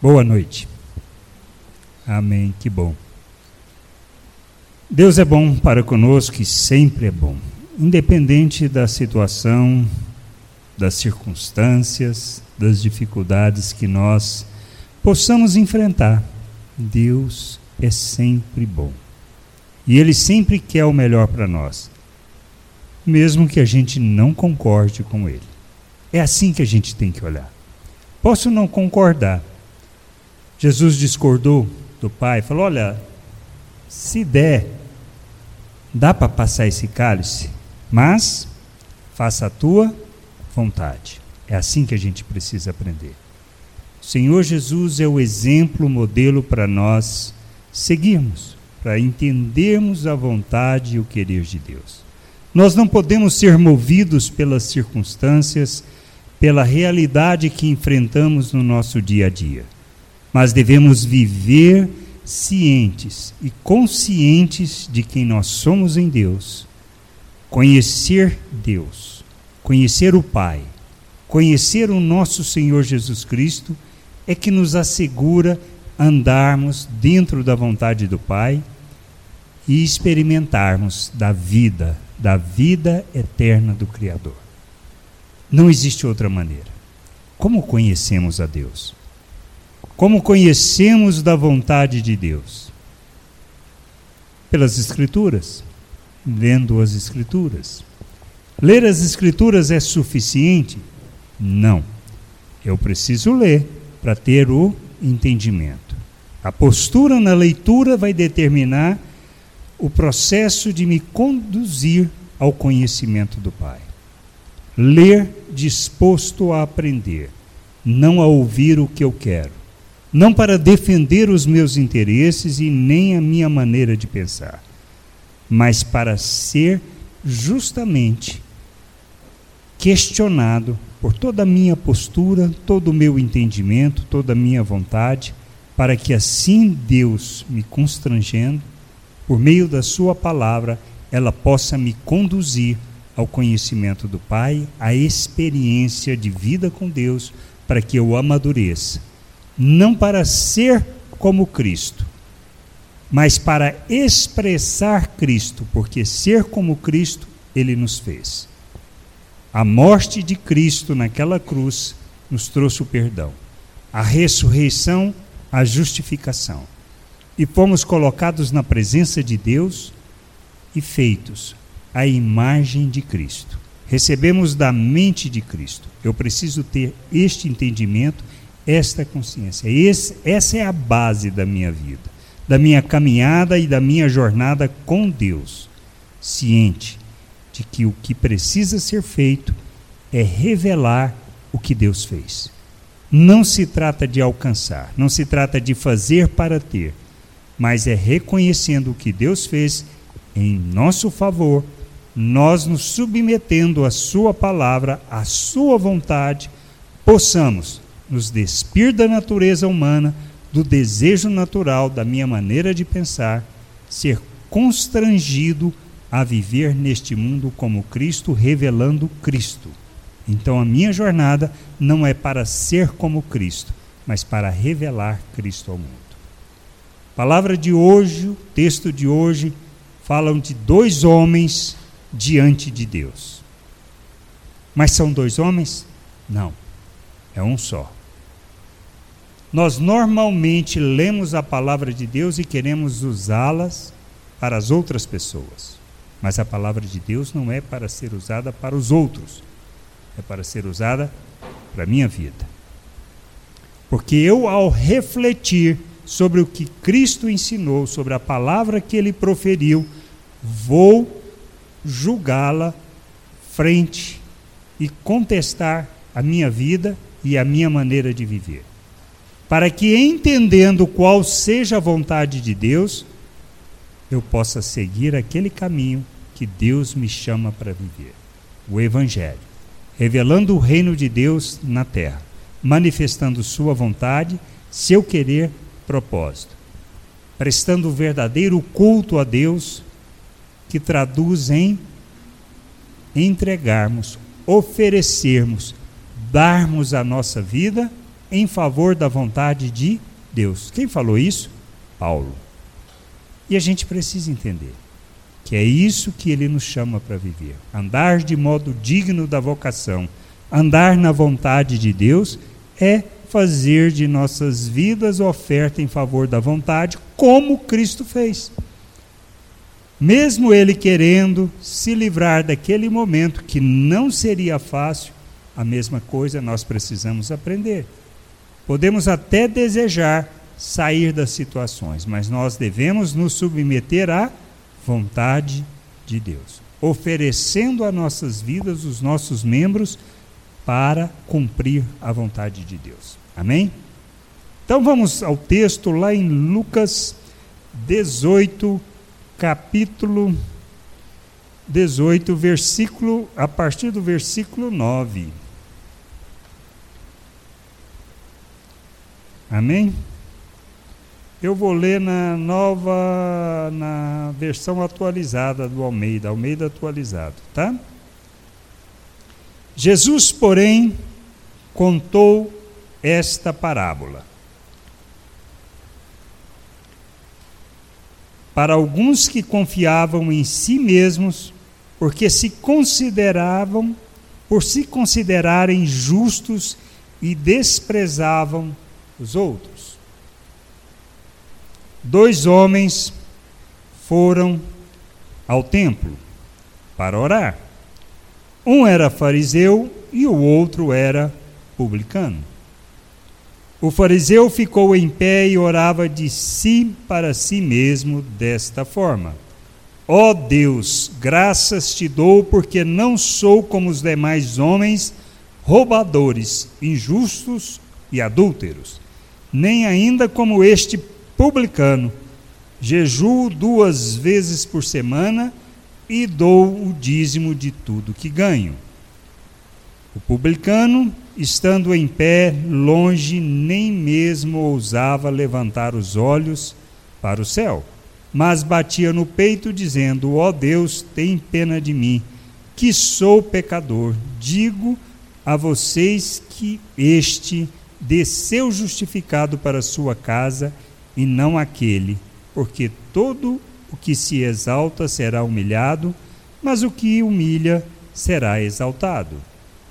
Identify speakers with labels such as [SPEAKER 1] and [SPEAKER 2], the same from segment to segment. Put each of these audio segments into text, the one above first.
[SPEAKER 1] Boa noite. Amém, que bom. Deus é bom para conosco e sempre é bom, independente da situação, das circunstâncias, das dificuldades que nós possamos enfrentar. Deus é sempre bom. E Ele sempre quer o melhor para nós, mesmo que a gente não concorde com Ele. É assim que a gente tem que olhar. Posso não concordar. Jesus discordou do Pai, falou: Olha, se der, dá para passar esse cálice, mas faça a tua vontade. É assim que a gente precisa aprender. O Senhor Jesus é o exemplo, o modelo para nós seguirmos, para entendermos a vontade e o querer de Deus. Nós não podemos ser movidos pelas circunstâncias, pela realidade que enfrentamos no nosso dia a dia, mas devemos viver cientes e conscientes de quem nós somos em Deus, conhecer Deus, conhecer o Pai, conhecer o nosso Senhor Jesus Cristo, é que nos assegura andarmos dentro da vontade do Pai e experimentarmos da vida, da vida eterna do Criador. Não existe outra maneira. Como conhecemos a Deus? Como conhecemos da vontade de Deus? Pelas Escrituras, lendo as Escrituras. Ler as Escrituras é suficiente? Não. Eu preciso ler para ter o entendimento. A postura na leitura vai determinar o processo de me conduzir ao conhecimento do Pai. Ler disposto a aprender, não a ouvir o que eu quero não para defender os meus interesses e nem a minha maneira de pensar, mas para ser justamente questionado por toda a minha postura, todo o meu entendimento, toda a minha vontade, para que assim Deus me constrangendo, por meio da Sua palavra, ela possa me conduzir ao conhecimento do Pai, à experiência de vida com Deus, para que eu amadureça não para ser como Cristo, mas para expressar Cristo, porque ser como Cristo ele nos fez. A morte de Cristo naquela cruz nos trouxe o perdão, a ressurreição, a justificação. E fomos colocados na presença de Deus e feitos à imagem de Cristo. Recebemos da mente de Cristo. Eu preciso ter este entendimento esta consciência. Esse, essa é a base da minha vida, da minha caminhada e da minha jornada com Deus, ciente de que o que precisa ser feito é revelar o que Deus fez. Não se trata de alcançar, não se trata de fazer para ter, mas é reconhecendo o que Deus fez em nosso favor, nós nos submetendo à Sua palavra, à Sua vontade, possamos nos despir da natureza humana, do desejo natural, da minha maneira de pensar, ser constrangido a viver neste mundo como Cristo, revelando Cristo. Então a minha jornada não é para ser como Cristo, mas para revelar Cristo ao mundo. Palavra de hoje, o texto de hoje, falam de dois homens diante de Deus. Mas são dois homens? Não. É um só. Nós normalmente lemos a palavra de Deus e queremos usá-las para as outras pessoas. Mas a palavra de Deus não é para ser usada para os outros, é para ser usada para a minha vida. Porque eu, ao refletir sobre o que Cristo ensinou, sobre a palavra que ele proferiu, vou julgá-la frente e contestar a minha vida e a minha maneira de viver para que, entendendo qual seja a vontade de Deus, eu possa seguir aquele caminho que Deus me chama para viver. O Evangelho, revelando o reino de Deus na terra, manifestando Sua vontade, seu querer, propósito, prestando o verdadeiro culto a Deus, que traduz em entregarmos, oferecermos, darmos a nossa vida em favor da vontade de Deus. Quem falou isso? Paulo. E a gente precisa entender que é isso que ele nos chama para viver. Andar de modo digno da vocação, andar na vontade de Deus é fazer de nossas vidas oferta em favor da vontade, como Cristo fez. Mesmo ele querendo se livrar daquele momento que não seria fácil, a mesma coisa nós precisamos aprender. Podemos até desejar sair das situações, mas nós devemos nos submeter à vontade de Deus, oferecendo a nossas vidas, os nossos membros, para cumprir a vontade de Deus. Amém? Então vamos ao texto lá em Lucas 18, capítulo 18, versículo, a partir do versículo 9. Amém? Eu vou ler na nova, na versão atualizada do Almeida, Almeida atualizado, tá? Jesus, porém, contou esta parábola. Para alguns que confiavam em si mesmos, porque se consideravam, por se considerarem justos e desprezavam os outros. Dois homens foram ao templo para orar. Um era fariseu e o outro era publicano. O fariseu ficou em pé e orava de si para si mesmo desta forma: Ó oh Deus, graças te dou, porque não sou como os demais homens, roubadores, injustos e adúlteros nem ainda como este publicano. Jejuo duas vezes por semana e dou o dízimo de tudo que ganho. O publicano, estando em pé, longe, nem mesmo ousava levantar os olhos para o céu, mas batia no peito, dizendo: Ó oh Deus, tem pena de mim, que sou pecador. Digo a vocês que este desceu justificado para sua casa e não aquele, porque todo o que se exalta será humilhado, mas o que humilha será exaltado.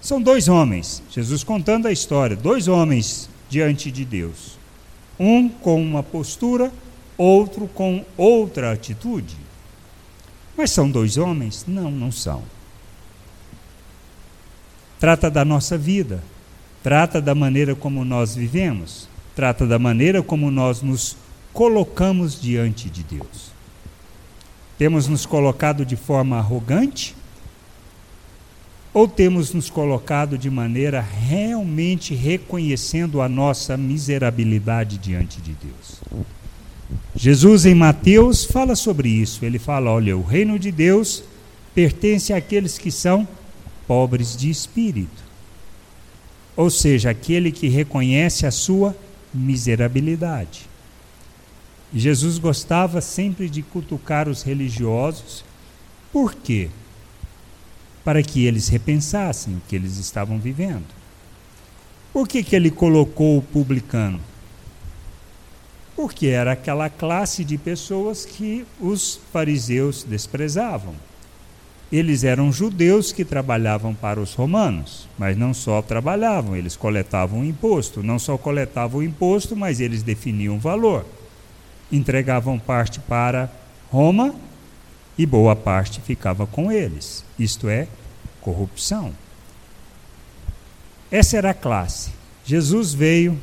[SPEAKER 1] São dois homens, Jesus contando a história, dois homens diante de Deus. Um com uma postura, outro com outra atitude. Mas são dois homens? Não, não são. Trata da nossa vida, trata da maneira como nós vivemos, trata da maneira como nós nos colocamos diante de Deus. Temos nos colocado de forma arrogante? Ou temos nos colocado de maneira realmente reconhecendo a nossa miserabilidade diante de Deus? Jesus, em Mateus, fala sobre isso. Ele fala: olha, o reino de Deus pertence àqueles que são pobres de espírito ou seja, aquele que reconhece a sua miserabilidade. Jesus gostava sempre de cutucar os religiosos, por quê? Para que eles repensassem o que eles estavam vivendo. Por que, que ele colocou o publicano? Porque era aquela classe de pessoas que os fariseus desprezavam. Eles eram judeus que trabalhavam para os romanos, mas não só trabalhavam, eles coletavam imposto. Não só coletavam imposto, mas eles definiam valor. Entregavam parte para Roma e boa parte ficava com eles. Isto é, corrupção. Essa era a classe. Jesus veio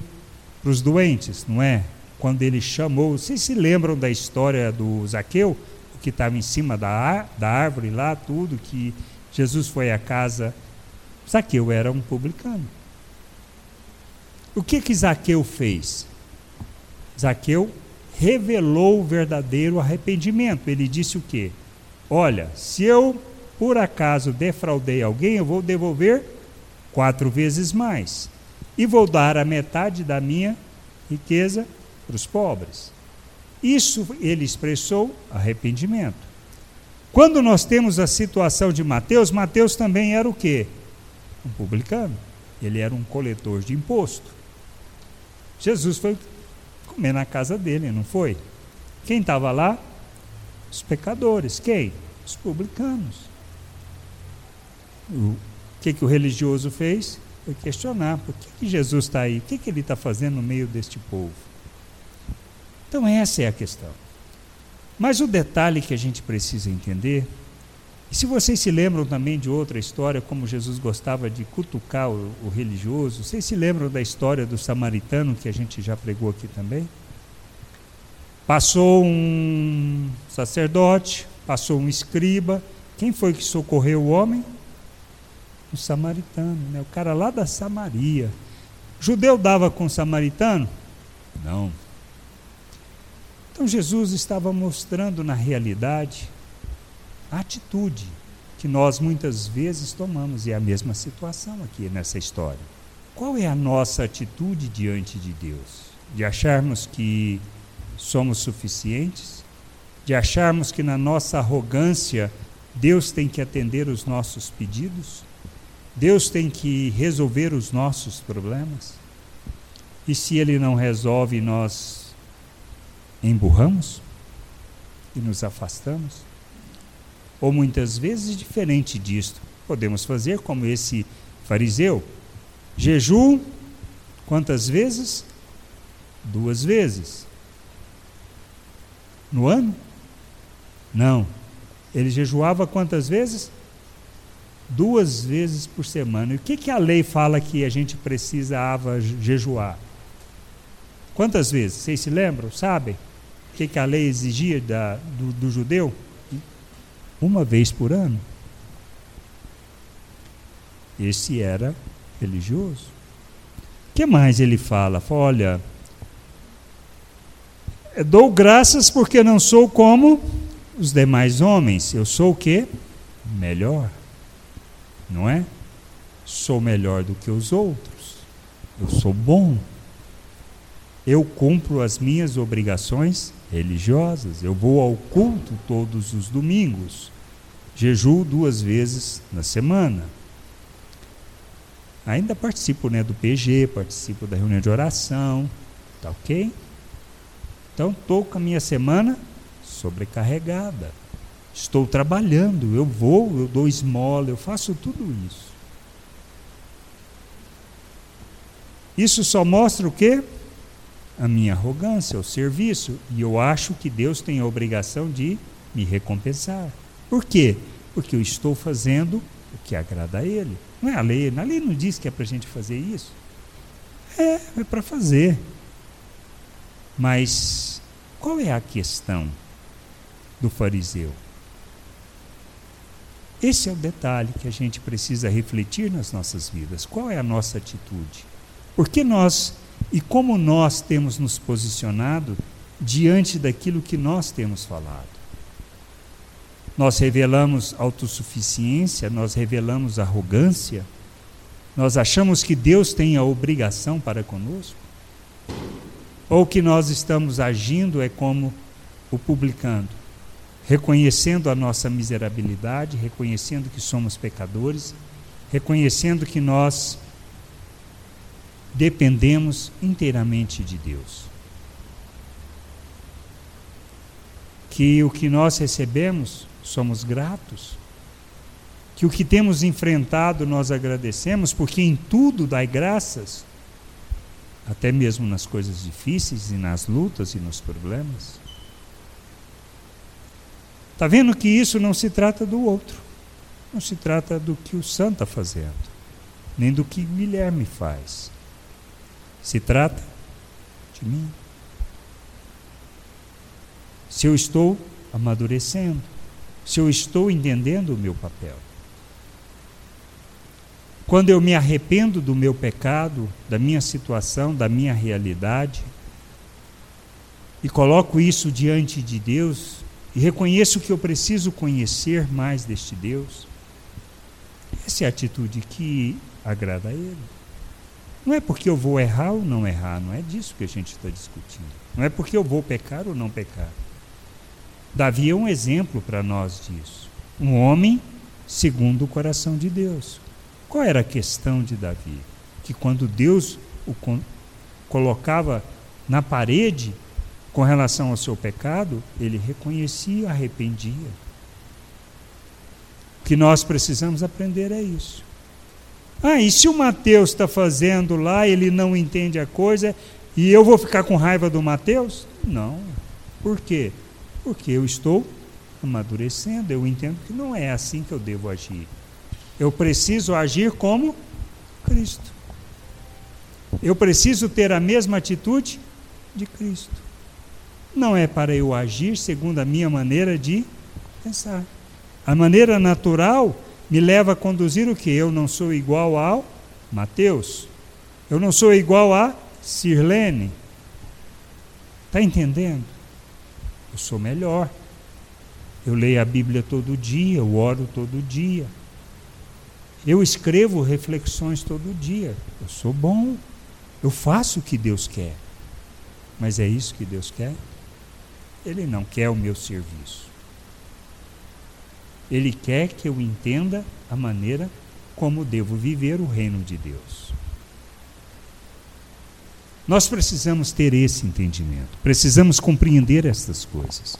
[SPEAKER 1] para os doentes, não é? Quando ele chamou, vocês se lembram da história do Zaqueu? Que estava em cima da, da árvore lá, tudo, que Jesus foi à casa. Zaqueu era um publicano. O que que Zaqueu fez? Zaqueu revelou o verdadeiro arrependimento. Ele disse o quê? Olha, se eu por acaso defraudei alguém, eu vou devolver quatro vezes mais. E vou dar a metade da minha riqueza para os pobres. Isso ele expressou arrependimento. Quando nós temos a situação de Mateus, Mateus também era o quê? Um publicano. Ele era um coletor de imposto. Jesus foi comer na casa dele, não foi? Quem estava lá? Os pecadores. Quem? Os publicanos. O que, que o religioso fez? Foi questionar: por que, que Jesus está aí? O que, que ele está fazendo no meio deste povo? Então, essa é a questão. Mas o detalhe que a gente precisa entender, e se vocês se lembram também de outra história, como Jesus gostava de cutucar o, o religioso, vocês se lembram da história do samaritano que a gente já pregou aqui também? Passou um sacerdote, passou um escriba. Quem foi que socorreu o homem? O samaritano, né? o cara lá da Samaria. judeu dava com o samaritano? Não. Então Jesus estava mostrando na realidade a atitude que nós muitas vezes tomamos, e é a mesma situação aqui nessa história. Qual é a nossa atitude diante de Deus? De acharmos que somos suficientes, de acharmos que na nossa arrogância Deus tem que atender os nossos pedidos, Deus tem que resolver os nossos problemas, e se Ele não resolve, nós emburramos e nos afastamos? Ou muitas vezes, diferente disto, podemos fazer como esse fariseu: jejum, quantas vezes? Duas vezes no ano? Não. Ele jejuava quantas vezes? Duas vezes por semana. E o que, que a lei fala que a gente precisava jejuar? Quantas vezes? Vocês se lembram? Sabem? O que, que a lei exigia da, do, do judeu? Uma vez por ano. Esse era religioso. O que mais ele fala? Fala, olha, Dou graças porque não sou como os demais homens. Eu sou o quê? Melhor. Não é? Sou melhor do que os outros. Eu sou bom. Eu cumpro as minhas obrigações religiosas. Eu vou ao culto todos os domingos. Jejuo duas vezes na semana. Ainda participo né, do PG, participo da reunião de oração. Tá ok? Então, estou com a minha semana sobrecarregada. Estou trabalhando, eu vou, eu dou esmola, eu faço tudo isso. Isso só mostra o quê? A minha arrogância, o serviço. E eu acho que Deus tem a obrigação de me recompensar. Por quê? Porque eu estou fazendo o que agrada a Ele. Não é a lei, a lei não diz que é para a gente fazer isso. É, é para fazer. Mas qual é a questão do fariseu? Esse é o detalhe que a gente precisa refletir nas nossas vidas. Qual é a nossa atitude? Porque nós e como nós temos nos posicionado diante daquilo que nós temos falado? Nós revelamos autossuficiência, nós revelamos arrogância, nós achamos que Deus tem a obrigação para conosco? Ou que nós estamos agindo é como o publicando, reconhecendo a nossa miserabilidade, reconhecendo que somos pecadores, reconhecendo que nós dependemos inteiramente de Deus. Que o que nós recebemos somos gratos, que o que temos enfrentado nós agradecemos, porque em tudo dai graças até mesmo nas coisas difíceis e nas lutas e nos problemas. Está vendo que isso não se trata do outro, não se trata do que o santo está fazendo, nem do que Guilherme faz. Se trata de mim. Se eu estou amadurecendo, se eu estou entendendo o meu papel. Quando eu me arrependo do meu pecado, da minha situação, da minha realidade, e coloco isso diante de Deus, e reconheço que eu preciso conhecer mais deste Deus, essa é a atitude que agrada a Ele. Não é porque eu vou errar ou não errar, não é disso que a gente está discutindo. Não é porque eu vou pecar ou não pecar. Davi é um exemplo para nós disso. Um homem segundo o coração de Deus. Qual era a questão de Davi? Que quando Deus o colocava na parede com relação ao seu pecado, ele reconhecia, arrependia. O que nós precisamos aprender é isso. Ah, e se o Mateus está fazendo lá, ele não entende a coisa, e eu vou ficar com raiva do Mateus? Não. Por quê? Porque eu estou amadurecendo, eu entendo que não é assim que eu devo agir. Eu preciso agir como Cristo. Eu preciso ter a mesma atitude de Cristo. Não é para eu agir segundo a minha maneira de pensar. A maneira natural me leva a conduzir o que? Eu não sou igual ao Mateus. Eu não sou igual a Sirlene. Está entendendo? Eu sou melhor. Eu leio a Bíblia todo dia, eu oro todo dia. Eu escrevo reflexões todo dia. Eu sou bom. Eu faço o que Deus quer. Mas é isso que Deus quer? Ele não quer o meu serviço. Ele quer que eu entenda a maneira como devo viver o reino de Deus. Nós precisamos ter esse entendimento, precisamos compreender estas coisas.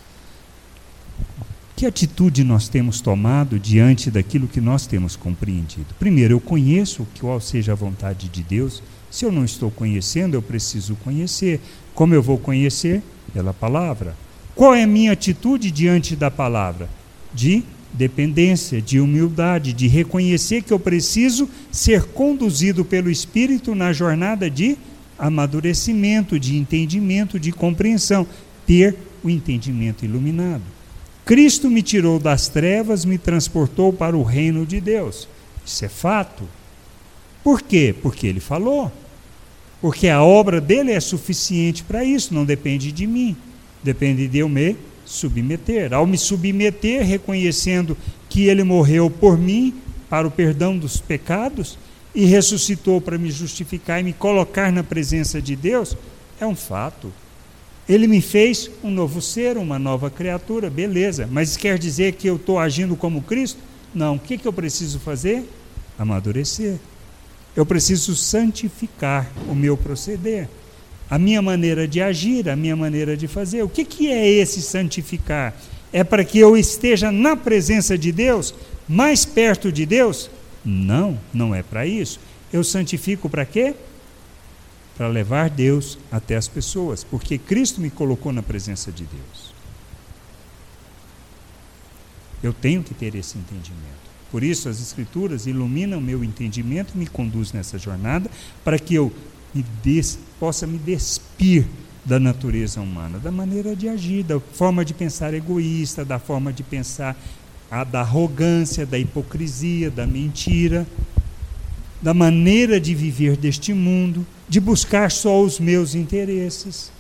[SPEAKER 1] Que atitude nós temos tomado diante daquilo que nós temos compreendido? Primeiro, eu conheço qual seja a vontade de Deus. Se eu não estou conhecendo, eu preciso conhecer. Como eu vou conhecer? Pela palavra. Qual é a minha atitude diante da palavra? De dependência, de humildade, de reconhecer que eu preciso ser conduzido pelo Espírito na jornada de amadurecimento, de entendimento, de compreensão, ter o entendimento iluminado. Cristo me tirou das trevas, me transportou para o reino de Deus. Isso é fato. Por quê? Porque ele falou. Porque a obra dele é suficiente para isso, não depende de mim. Depende de eu me submeter. Ao me submeter, reconhecendo que ele morreu por mim, para o perdão dos pecados, e ressuscitou para me justificar e me colocar na presença de Deus, é um fato. Ele me fez um novo ser, uma nova criatura, beleza, mas quer dizer que eu estou agindo como Cristo? Não. O que, que eu preciso fazer? Amadurecer. Eu preciso santificar o meu proceder, a minha maneira de agir, a minha maneira de fazer. O que, que é esse santificar? É para que eu esteja na presença de Deus, mais perto de Deus? Não, não é para isso. Eu santifico para quê? Para levar Deus até as pessoas, porque Cristo me colocou na presença de Deus. Eu tenho que ter esse entendimento. Por isso, as Escrituras iluminam meu entendimento e me conduzem nessa jornada para que eu me des, possa me despir da natureza humana, da maneira de agir, da forma de pensar egoísta, da forma de pensar a, da arrogância, da hipocrisia, da mentira, da maneira de viver deste mundo, de buscar só os meus interesses,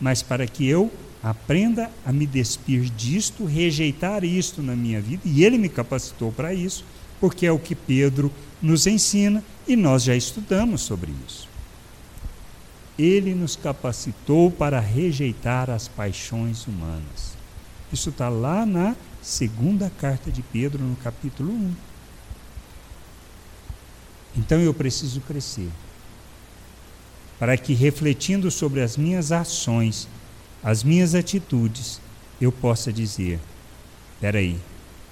[SPEAKER 1] mas para que eu aprenda a me despir disto, rejeitar isto na minha vida, e ele me capacitou para isso, porque é o que Pedro nos ensina e nós já estudamos sobre isso. Ele nos capacitou para rejeitar as paixões humanas. Isso está lá na segunda carta de Pedro, no capítulo 1. Então eu preciso crescer. Para que, refletindo sobre as minhas ações, as minhas atitudes, eu possa dizer: espera aí,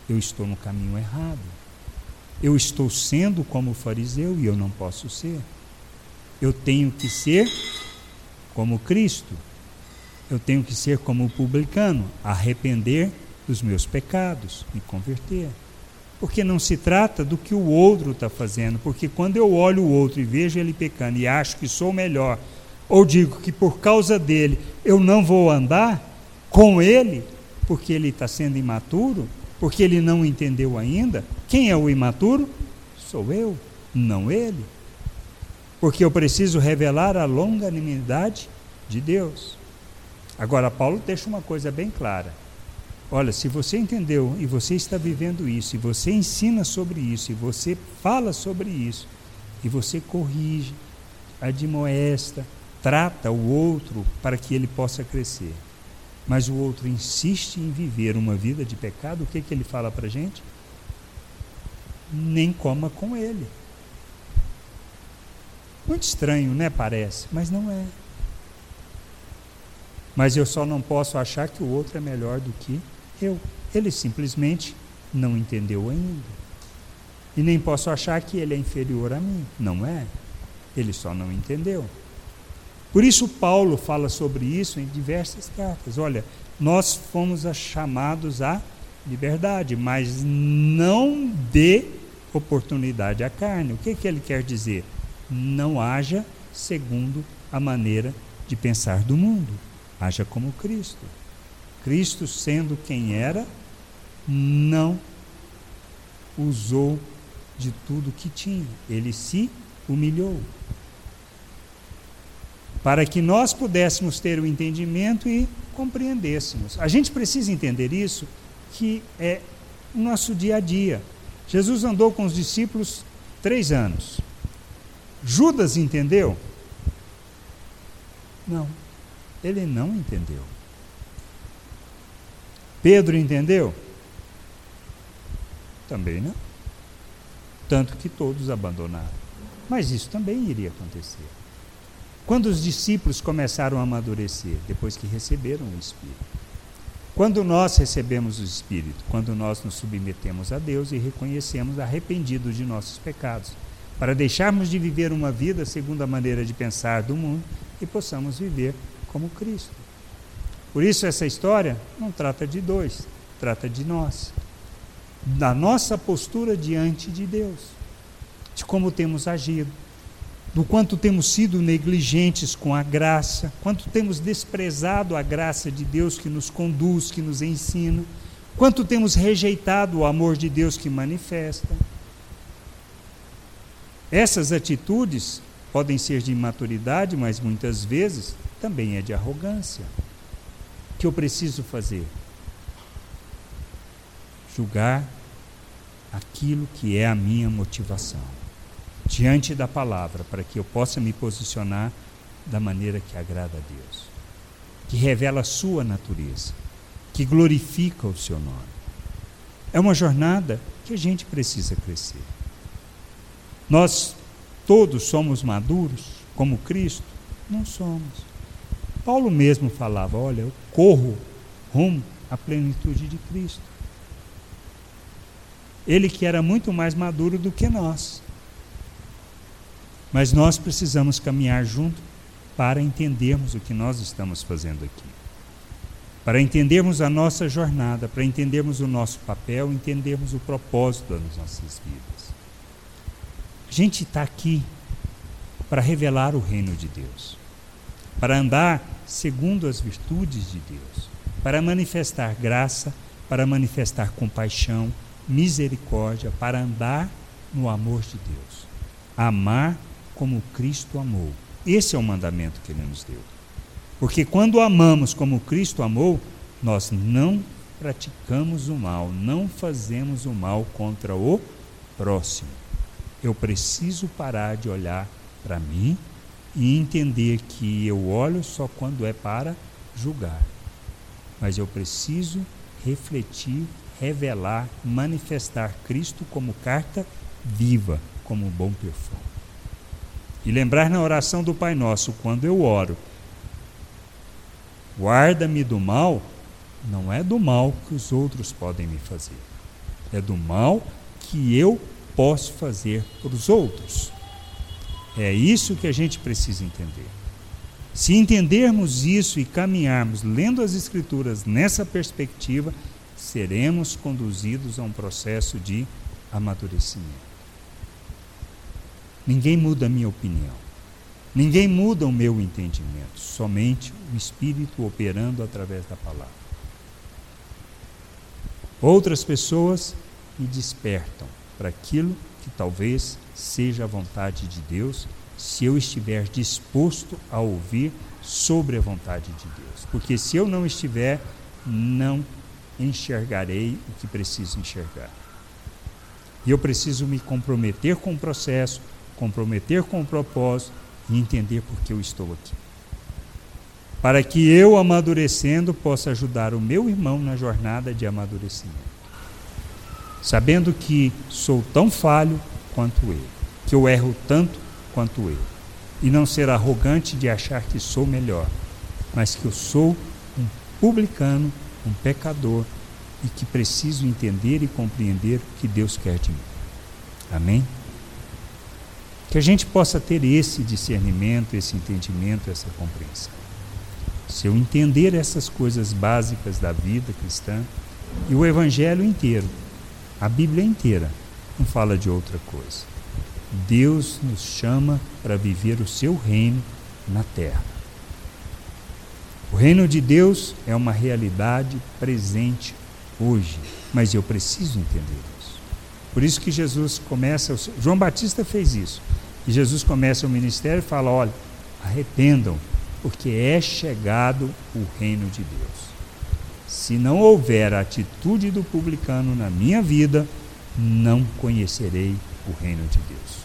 [SPEAKER 1] eu estou no caminho errado. Eu estou sendo como fariseu e eu não posso ser. Eu tenho que ser como Cristo. Eu tenho que ser como publicano, arrepender dos meus pecados, me converter. Porque não se trata do que o outro está fazendo, porque quando eu olho o outro e vejo ele pecando e acho que sou melhor, ou digo que por causa dele eu não vou andar com ele, porque ele está sendo imaturo, porque ele não entendeu ainda, quem é o imaturo? Sou eu, não ele. Porque eu preciso revelar a longanimidade de Deus. Agora, Paulo deixa uma coisa bem clara. Olha, se você entendeu e você está vivendo isso, e você ensina sobre isso, e você fala sobre isso, e você corrige, admoesta, trata o outro para que ele possa crescer, mas o outro insiste em viver uma vida de pecado, o que, que ele fala para a gente? Nem coma com ele. Muito estranho, né? Parece, mas não é. Mas eu só não posso achar que o outro é melhor do que eu. Ele simplesmente não entendeu ainda. E nem posso achar que ele é inferior a mim. Não é. Ele só não entendeu. Por isso, Paulo fala sobre isso em diversas cartas. Olha, nós fomos chamados à liberdade, mas não dê oportunidade à carne. O que, que ele quer dizer? Não haja segundo a maneira de pensar do mundo. Haja como Cristo. Cristo, sendo quem era, não usou de tudo que tinha. Ele se humilhou. Para que nós pudéssemos ter o entendimento e compreendêssemos. A gente precisa entender isso, que é o nosso dia a dia. Jesus andou com os discípulos três anos. Judas entendeu? Não, ele não entendeu. Pedro entendeu? Também não. Tanto que todos abandonaram. Mas isso também iria acontecer. Quando os discípulos começaram a amadurecer, depois que receberam o Espírito. Quando nós recebemos o Espírito, quando nós nos submetemos a Deus e reconhecemos arrependidos de nossos pecados, para deixarmos de viver uma vida segundo a maneira de pensar do mundo e possamos viver como Cristo. Por isso, essa história não trata de dois, trata de nós, da nossa postura diante de Deus, de como temos agido, do quanto temos sido negligentes com a graça, quanto temos desprezado a graça de Deus que nos conduz, que nos ensina, quanto temos rejeitado o amor de Deus que manifesta. Essas atitudes podem ser de imaturidade, mas muitas vezes também é de arrogância. O que eu preciso fazer? Julgar aquilo que é a minha motivação diante da palavra, para que eu possa me posicionar da maneira que agrada a Deus, que revela a sua natureza, que glorifica o seu nome. É uma jornada que a gente precisa crescer. Nós todos somos maduros como Cristo? Não somos. Paulo mesmo falava: Olha, eu corro rumo à plenitude de Cristo. Ele que era muito mais maduro do que nós. Mas nós precisamos caminhar junto para entendermos o que nós estamos fazendo aqui. Para entendermos a nossa jornada, para entendermos o nosso papel, entendermos o propósito das nossas vidas. A gente está aqui para revelar o reino de Deus para andar segundo as virtudes de Deus, para manifestar graça, para manifestar compaixão, misericórdia, para andar no amor de Deus. Amar como Cristo amou. Esse é o mandamento que ele nos deu. Porque quando amamos como Cristo amou, nós não praticamos o mal, não fazemos o mal contra o próximo. Eu preciso parar de olhar para mim e entender que eu olho só quando é para julgar. Mas eu preciso refletir, revelar, manifestar Cristo como carta viva, como um bom perfume. E lembrar na oração do Pai Nosso, quando eu oro, guarda-me do mal, não é do mal que os outros podem me fazer, é do mal que eu posso fazer para os outros. É isso que a gente precisa entender. Se entendermos isso e caminharmos lendo as Escrituras nessa perspectiva, seremos conduzidos a um processo de amadurecimento. Ninguém muda a minha opinião. Ninguém muda o meu entendimento. Somente o Espírito operando através da palavra. Outras pessoas me despertam para aquilo que talvez seja a vontade de Deus, se eu estiver disposto a ouvir sobre a vontade de Deus. Porque se eu não estiver, não enxergarei o que preciso enxergar. E eu preciso me comprometer com o processo, comprometer com o propósito e entender por que eu estou aqui. Para que eu, amadurecendo, possa ajudar o meu irmão na jornada de amadurecimento. Sabendo que sou tão falho quanto ele, que eu erro tanto quanto ele. e não ser arrogante de achar que sou melhor, mas que eu sou um publicano, um pecador e que preciso entender e compreender o que Deus quer de mim. Amém? Que a gente possa ter esse discernimento, esse entendimento, essa compreensão. Se eu entender essas coisas básicas da vida cristã e o Evangelho inteiro, a Bíblia inteira, não fala de outra coisa. Deus nos chama para viver o seu reino na terra. O reino de Deus é uma realidade presente hoje, mas eu preciso entender isso. Por isso que Jesus começa, João Batista fez isso. E Jesus começa o ministério e fala: olha, arrependam, porque é chegado o reino de Deus. Se não houver a atitude do publicano na minha vida, não conhecerei o reino de Deus.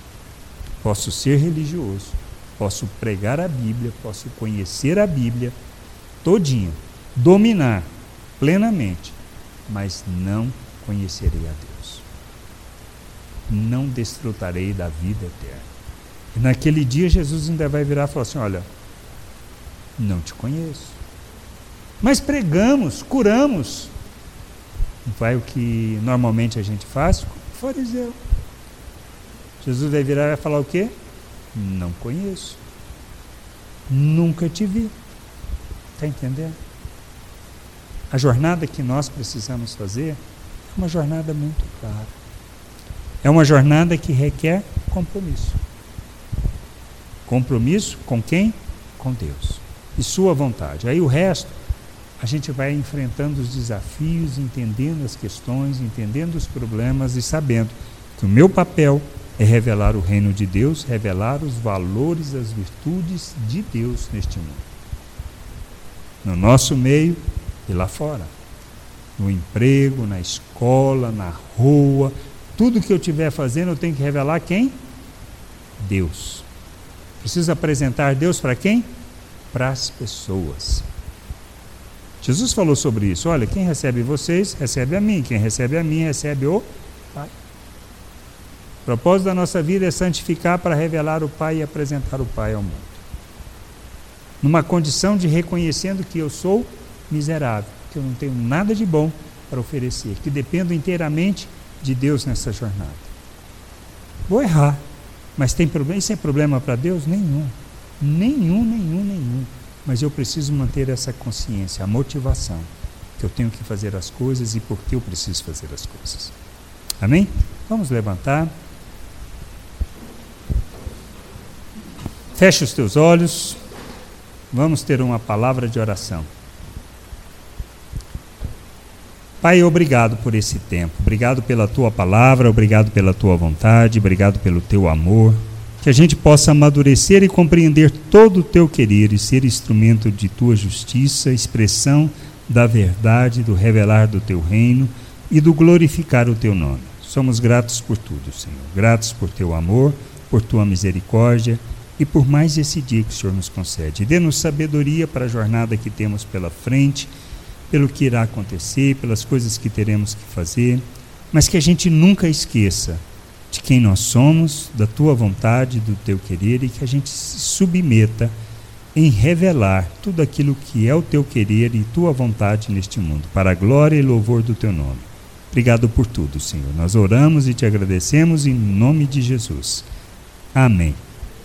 [SPEAKER 1] Posso ser religioso, posso pregar a Bíblia, posso conhecer a Bíblia todinha, dominar plenamente, mas não conhecerei a Deus. Não desfrutarei da vida eterna. E naquele dia Jesus ainda vai virar e falar assim: Olha, não te conheço. Mas pregamos, curamos. Vai o que normalmente a gente faz? O fariseu. Jesus vai virar e vai falar o quê? Não conheço. Nunca te vi. Está entendendo? A jornada que nós precisamos fazer é uma jornada muito clara. É uma jornada que requer compromisso. Compromisso com quem? Com Deus. E sua vontade. Aí o resto, a gente vai enfrentando os desafios, entendendo as questões, entendendo os problemas e sabendo que o meu papel é revelar o reino de Deus, revelar os valores, as virtudes de Deus neste mundo. No nosso meio e lá fora. No emprego, na escola, na rua, tudo que eu estiver fazendo eu tenho que revelar quem? Deus. Preciso apresentar Deus para quem? Para as pessoas. Jesus falou sobre isso. Olha, quem recebe vocês, recebe a mim. Quem recebe a mim, recebe o Pai. O propósito da nossa vida é santificar para revelar o Pai e apresentar o Pai ao mundo. Numa condição de reconhecendo que eu sou miserável, que eu não tenho nada de bom para oferecer, que dependo inteiramente de Deus nessa jornada. Vou errar, mas tem problema, isso é problema para Deus? Nenhum. Nenhum, nenhum, nenhum. Mas eu preciso manter essa consciência, a motivação, que eu tenho que fazer as coisas e por que eu preciso fazer as coisas. Amém? Vamos levantar. Feche os teus olhos. Vamos ter uma palavra de oração. Pai, obrigado por esse tempo, obrigado pela tua palavra, obrigado pela tua vontade, obrigado pelo teu amor. Que a gente possa amadurecer e compreender todo o teu querer e ser instrumento de tua justiça, expressão da verdade, do revelar do teu reino e do glorificar o teu nome. Somos gratos por tudo, Senhor. Gratos por teu amor, por tua misericórdia e por mais esse dia que o Senhor nos concede. Dê-nos sabedoria para a jornada que temos pela frente pelo que irá acontecer, pelas coisas que teremos que fazer, mas que a gente nunca esqueça de quem nós somos, da tua vontade, do teu querer e que a gente se submeta em revelar tudo aquilo que é o teu querer e tua vontade neste mundo, para a glória e louvor do teu nome. Obrigado por tudo, Senhor. Nós oramos e te agradecemos em nome de Jesus. Amém.